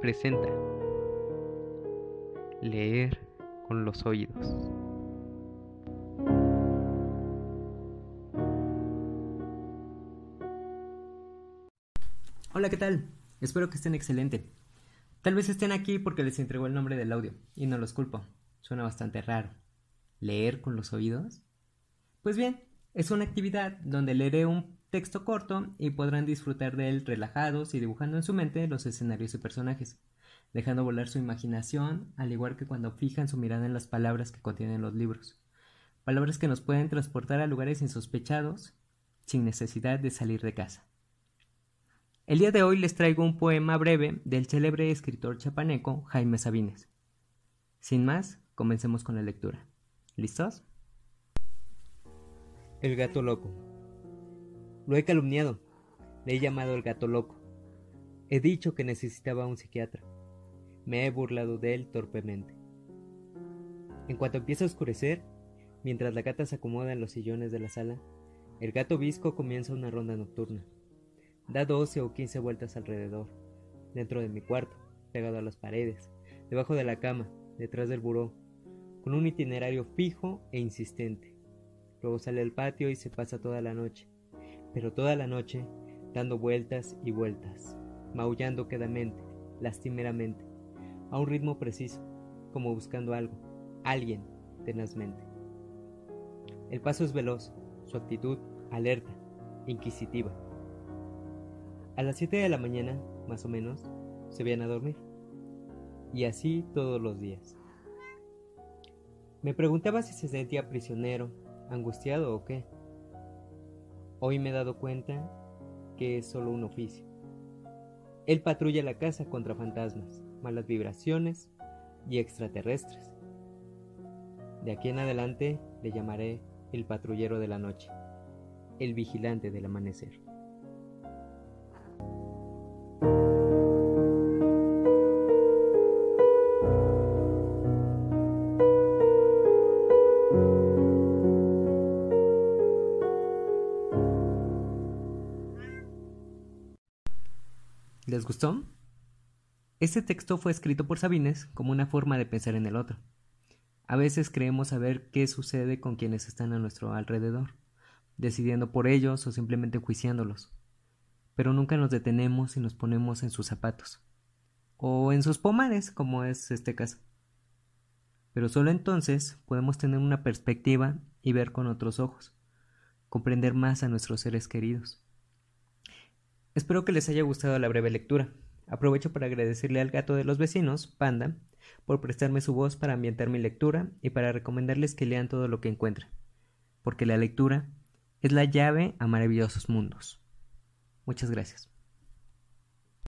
Presenta Leer con los oídos. Hola, ¿qué tal? Espero que estén excelente. Tal vez estén aquí porque les entregó el nombre del audio, y no los culpo. Suena bastante raro. ¿Leer con los oídos? Pues bien, es una actividad donde leeré un texto corto y podrán disfrutar de él relajados y dibujando en su mente los escenarios y personajes, dejando volar su imaginación, al igual que cuando fijan su mirada en las palabras que contienen los libros. Palabras que nos pueden transportar a lugares insospechados sin necesidad de salir de casa. El día de hoy les traigo un poema breve del célebre escritor chapaneco Jaime Sabines. Sin más, comencemos con la lectura. ¿Listos? El gato loco. Lo he calumniado. Le he llamado el gato loco. He dicho que necesitaba un psiquiatra. Me he burlado de él torpemente. En cuanto empieza a oscurecer, mientras la gata se acomoda en los sillones de la sala, el gato visco comienza una ronda nocturna. Da doce o quince vueltas alrededor, dentro de mi cuarto, pegado a las paredes, debajo de la cama, detrás del buró, con un itinerario fijo e insistente. Luego sale al patio y se pasa toda la noche, pero toda la noche dando vueltas y vueltas, maullando quedamente, lastimeramente, a un ritmo preciso, como buscando algo, alguien, tenazmente. El paso es veloz, su actitud alerta, inquisitiva. A las 7 de la mañana, más o menos, se viene a dormir. Y así todos los días. Me preguntaba si se sentía prisionero, angustiado o qué. Hoy me he dado cuenta que es solo un oficio. Él patrulla la casa contra fantasmas, malas vibraciones y extraterrestres. De aquí en adelante le llamaré el patrullero de la noche, el vigilante del amanecer. ¿Les gustó? Este texto fue escrito por Sabines como una forma de pensar en el otro. A veces creemos saber qué sucede con quienes están a nuestro alrededor, decidiendo por ellos o simplemente juiciándolos. Pero nunca nos detenemos y nos ponemos en sus zapatos, o en sus pomares, como es este caso. Pero solo entonces podemos tener una perspectiva y ver con otros ojos, comprender más a nuestros seres queridos. Espero que les haya gustado la breve lectura. Aprovecho para agradecerle al gato de los vecinos, Panda, por prestarme su voz para ambientar mi lectura y para recomendarles que lean todo lo que encuentren, porque la lectura es la llave a maravillosos mundos. Muchas gracias.